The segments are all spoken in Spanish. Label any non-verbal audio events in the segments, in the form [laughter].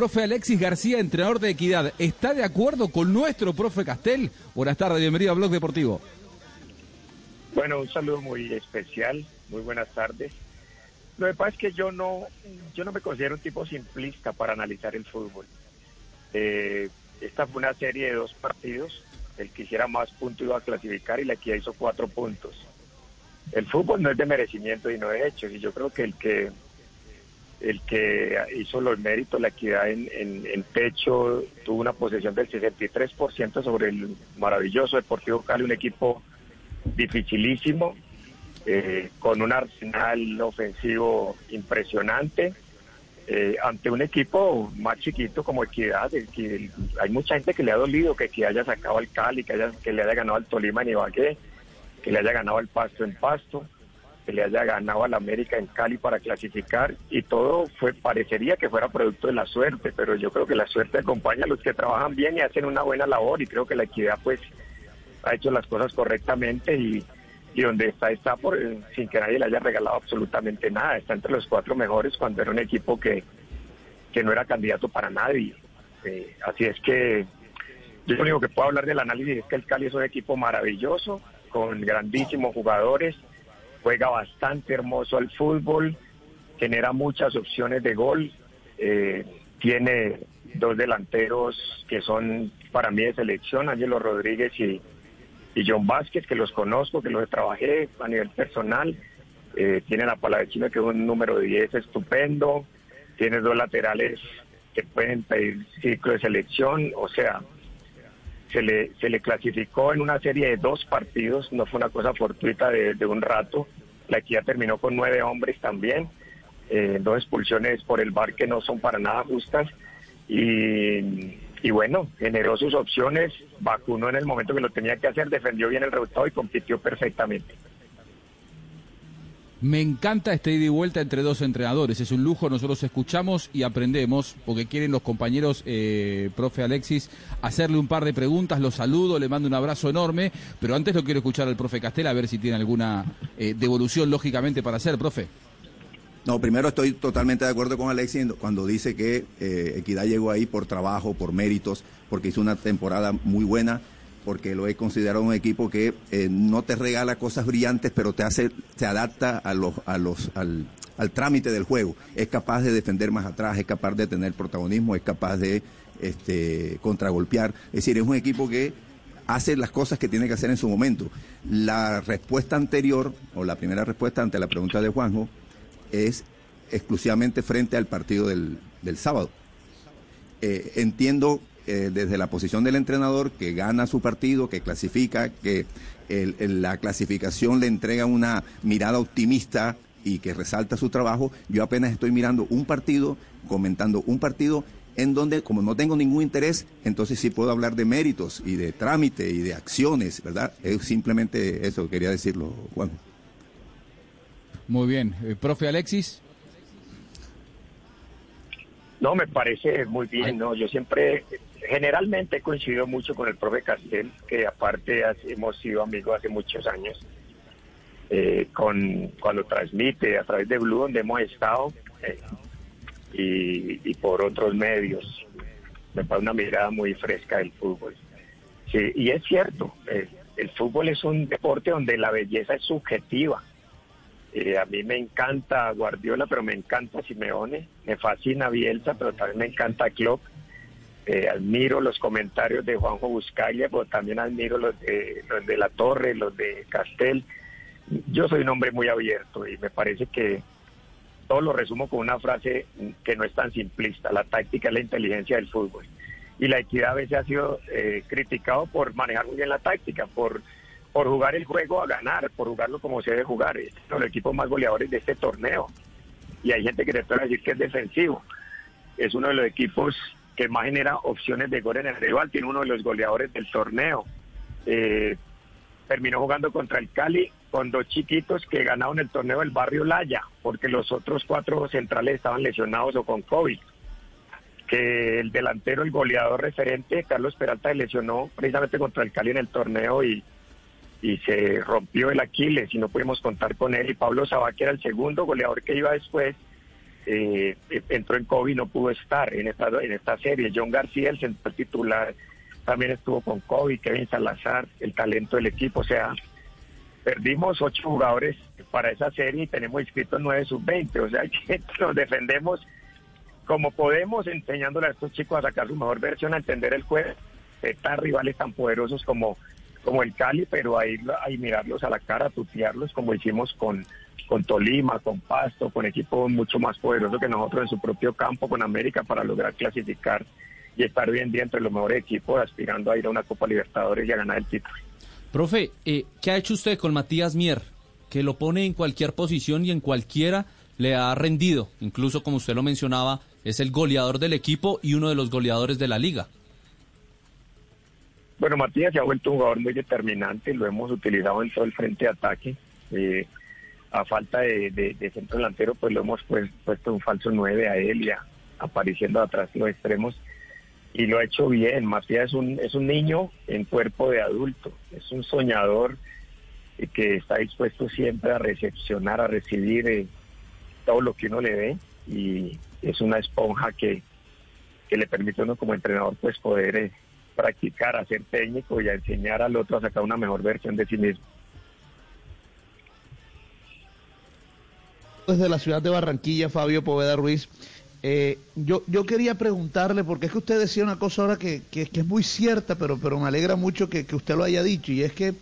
Profe Alexis García, entrenador de Equidad, ¿está de acuerdo con nuestro profe Castel? Buenas tardes, bienvenido a Blog Deportivo. Bueno, un saludo muy especial, muy buenas tardes. Lo que pasa es que yo no, yo no me considero un tipo simplista para analizar el fútbol. Eh, esta fue una serie de dos partidos. El que hiciera más puntos iba a clasificar y la que hizo cuatro puntos. El fútbol no es de merecimiento y no de hechos. Y yo creo que el que el que hizo los méritos, la equidad en, en, pecho, tuvo una posesión del 63% sobre el maravilloso Deportivo Cali, un equipo dificilísimo, eh, con un arsenal ofensivo impresionante, eh, ante un equipo más chiquito como Equidad. Que hay mucha gente que le ha dolido que, que haya sacado al Cali, que, haya, que le haya ganado al Tolima en Ibagué, que le haya ganado al Pasto en Pasto le haya ganado al América en Cali para clasificar y todo fue parecería que fuera producto de la suerte, pero yo creo que la suerte acompaña a los que trabajan bien y hacen una buena labor y creo que la equidad pues ha hecho las cosas correctamente y, y donde está está por sin que nadie le haya regalado absolutamente nada, está entre los cuatro mejores cuando era un equipo que, que no era candidato para nadie. Eh, así es que yo lo único que puedo hablar del análisis es que el Cali es un equipo maravilloso, con grandísimos jugadores, juega bastante hermoso al fútbol, genera muchas opciones de gol, eh, tiene dos delanteros que son para mí de selección, Ángelo Rodríguez y, y John Vázquez, que los conozco, que los trabajé a nivel personal. Eh, tiene la Palavecino, que es un número 10 estupendo. Tiene dos laterales que pueden pedir ciclo de selección. O sea, se le, se le clasificó en una serie de dos partidos, no fue una cosa fortuita de, un rato. La equidad terminó con nueve hombres también, eh, dos expulsiones por el bar que no son para nada justas. Y, y bueno, generó sus opciones, vacunó en el momento que lo tenía que hacer, defendió bien el resultado y compitió perfectamente. Me encanta este ida y vuelta entre dos entrenadores. Es un lujo, nosotros escuchamos y aprendemos, porque quieren los compañeros, eh, profe Alexis, hacerle un par de preguntas. Lo saludo, le mando un abrazo enorme, pero antes lo quiero escuchar al profe Castela, a ver si tiene alguna eh, devolución lógicamente para hacer, profe. No, primero estoy totalmente de acuerdo con Alexis cuando dice que eh, Equidad llegó ahí por trabajo, por méritos, porque hizo una temporada muy buena porque lo he considerado un equipo que eh, no te regala cosas brillantes, pero te hace, te adapta a los, a los, al, trámite del juego. Es capaz de defender más atrás, es capaz de tener protagonismo, es capaz de este, contragolpear. Es decir, es un equipo que hace las cosas que tiene que hacer en su momento. La respuesta anterior, o la primera respuesta ante la pregunta de Juanjo, es exclusivamente frente al partido del, del sábado. Eh, entiendo eh, desde la posición del entrenador que gana su partido, que clasifica, que la clasificación le entrega una mirada optimista y que resalta su trabajo, yo apenas estoy mirando un partido, comentando un partido en donde como no tengo ningún interés, entonces sí puedo hablar de méritos y de trámite y de acciones, ¿verdad? Es simplemente eso, quería decirlo, Juan. Muy bien. Eh, profe Alexis. No, me parece muy bien, ¿no? Yo siempre generalmente he coincidido mucho con el profe Castel, que aparte hemos sido amigos hace muchos años, eh, con cuando transmite a través de Blue, donde hemos estado, eh, y, por otros medios. Me parece una mirada muy fresca del fútbol. Sí, y es cierto, eh, el fútbol es un deporte donde la belleza es subjetiva. a mí me encanta Guardiola, pero me encanta Simeone, me fascina Bielsa, pero también me encanta Klopp eh, admiro los comentarios de Juanjo Buscaglia, pero también admiro los de, los de La Torre, los de Castel. Yo soy un hombre muy abierto y me parece que todo lo resumo con una frase que no es tan simplista. La táctica es la inteligencia del fútbol. Y la equidad a veces ha sido eh, criticado por manejar muy bien la táctica, por, por jugar el juego a ganar, por jugarlo como se debe jugar. Es uno de los equipos más goleadores de este torneo. Y hay gente que te puede decir que es defensivo. Es uno de los equipos que más genera opciones de gol en el rival, tiene uno de los goleadores del torneo. Eh, terminó jugando contra el Cali con dos chiquitos que ganaron el torneo del barrio Laya, porque los otros cuatro centrales estaban lesionados o con COVID. Que el delantero, el goleador referente, Carlos Peralta, se lesionó precisamente contra el Cali en el torneo y, y se rompió el Aquiles y no pudimos contar con él. Y Pablo Sabá, que era el segundo goleador que iba después, eh, entró en COVID y no pudo estar en esta, en esta serie. John García, el central titular, también estuvo con COVID, Kevin Salazar, el talento del equipo, o sea, perdimos ocho jugadores para esa serie y tenemos inscritos nueve sub-20, o sea [laughs] que nos defendemos como podemos, enseñándole a estos chicos a sacar su mejor versión, a entender el juego, están rivales tan poderosos como, como el Cali, pero ahí, ahí mirarlos a la cara, tutearlos como hicimos con, con Tolima, con Pasto, con equipos mucho más poderosos que nosotros en su propio campo, con América, para lograr clasificar y estar bien dentro de los mejores equipos, aspirando a ir a una Copa Libertadores y a ganar el título. Profe, eh, ¿qué ha hecho usted con Matías Mier? Que lo pone en cualquier posición y en cualquiera le ha rendido. Incluso, como usted lo mencionaba, es el goleador del equipo y uno de los goleadores de la liga. Bueno, Matías se ha vuelto un jugador muy determinante, lo hemos utilizado en todo el frente de ataque. Eh, a falta de, centro delantero, pues lo hemos pues, puesto un falso 9 a él apareciendo atrás los extremos y lo ha hecho bien. Matías es un, es un niño en cuerpo de adulto, es un soñador que está dispuesto siempre a recepcionar, a recibir eh, todo lo que uno le ve y es una esponja que, que le permite a uno como entrenador pues poder eh, practicar, a ser técnico y a enseñar al otro a sacar una mejor versión de sí mismo. Desde la ciudad de Barranquilla, Fabio Poveda Ruiz. Eh, yo, yo quería preguntarle, porque es que usted decía una cosa ahora que, que, es muy cierta, pero, pero me alegra mucho que, usted lo haya dicho, y es que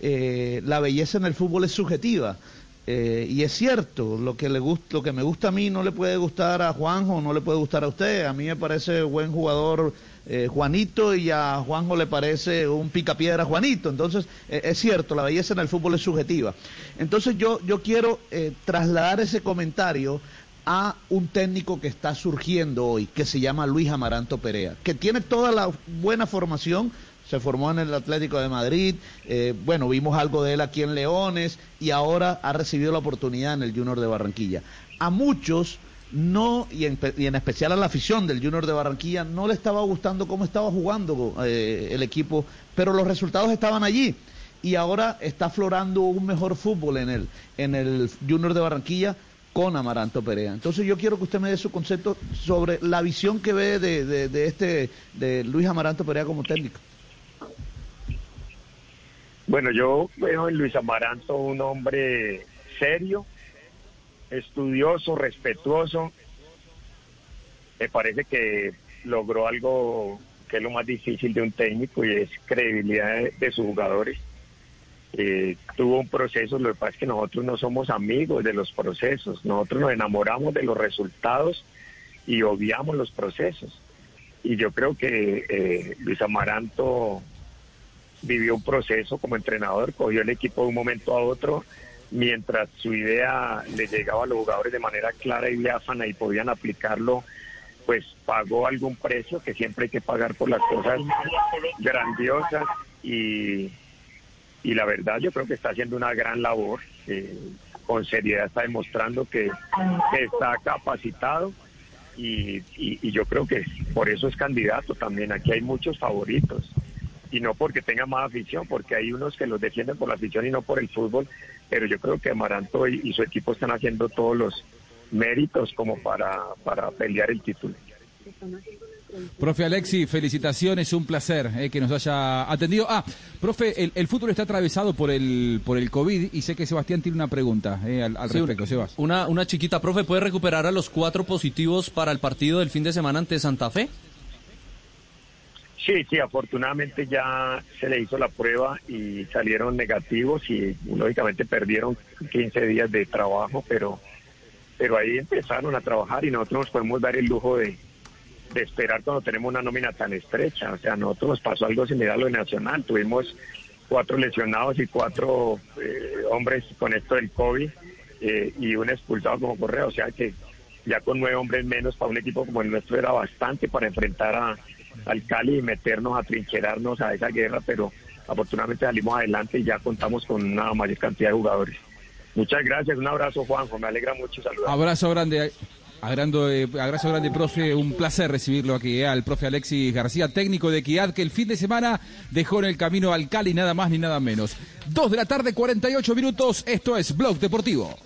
eh, la belleza en el fútbol es subjetiva. Eh, y es cierto, lo que, le gusta, lo que me gusta a mí no le puede gustar a Juanjo, no le puede gustar a usted. A mí me parece buen jugador Juanito y a Juanjo le parece un picapiedra Juanito. Entonces, es cierto, la belleza en el fútbol es subjetiva. Entonces yo, yo quiero trasladar ese comentario a un técnico que está surgiendo hoy, que se llama Luis Amaranto Perea, que tiene toda la buena formación, se formó en el Atlético de Madrid, eh, bueno, vimos algo de él aquí en Leones y ahora ha recibido la oportunidad en el Junior de Barranquilla. A muchos no, y en, especial a la afición del Junior de Barranquilla, no le estaba gustando cómo estaba jugando eh, el equipo, pero los resultados estaban allí. Y ahora está aflorando un mejor fútbol en el, en el Junior de Barranquilla, con Amaranto Perea. Entonces yo quiero que usted me dé su concepto sobre la visión que ve de, este de Luis Amaranto Perea como técnico. Bueno, yo veo en Luis Amaranto un hombre serio, estudioso, respetuoso. Me parece que logró algo que es lo más difícil de un técnico y es credibilidad de sus jugadores. Eh, tuvo un proceso, lo que pasa es que nosotros no somos amigos de los procesos, nosotros nos enamoramos de los resultados y obviamos los procesos. Y yo creo que eh, Luis Amaranto vivió un proceso como entrenador, cogió el equipo de un momento a otro, mientras su idea le llegaba a los jugadores de manera clara y diáfana y podían aplicarlo, pues pagó algún precio que siempre hay que pagar por las cosas grandiosas y y la verdad yo creo que está haciendo una gran labor, con seriedad está demostrando que, está capacitado y, yo creo que por eso es candidato también. Aquí hay muchos favoritos y no porque tenga más afición, porque hay unos que los defienden por la afición y no por el fútbol, pero yo creo que Amaranto y, su equipo están haciendo todos los méritos como para, para pelear el título. Profe Alexi, felicitaciones, un placer eh, que nos haya atendido. Ah, profe, el, fútbol está atravesado por el por el COVID y sé que Sebastián tiene una pregunta eh, al, respecto, Sebas. Una, una chiquita, profe, ¿puede recuperar a los cuatro positivos para el partido del fin de semana ante Santa Fe? Sí, sí, afortunadamente ya se le hizo la prueba y salieron negativos y lógicamente perdieron 15 días de trabajo, pero, pero ahí empezaron a trabajar y nosotros nos podemos dar el lujo de, esperar cuando tenemos una nómina tan estrecha. O sea, a nosotros nos pasó algo similar a lo de Nacional. Tuvimos cuatro lesionados y cuatro eh, hombres con esto del COVID eh, y un expulsado como correa. O sea que ya con nueve hombres menos para un equipo como el nuestro era bastante para enfrentar a, al Cali y meternos a trincherarnos a esa guerra, pero afortunadamente salimos adelante y ya contamos con una mayor cantidad de jugadores. Muchas gracias, un abrazo Juanjo, me alegra mucho saludar. Abrazo grande. Eh, abrazo grande, profe. Un placer recibirlo aquí, eh, al profe Alexis García, técnico de Equidad, que el fin de semana dejó en el camino al Cali, nada más ni nada menos. Dos de la tarde, 48 minutos. Esto es Blog Deportivo.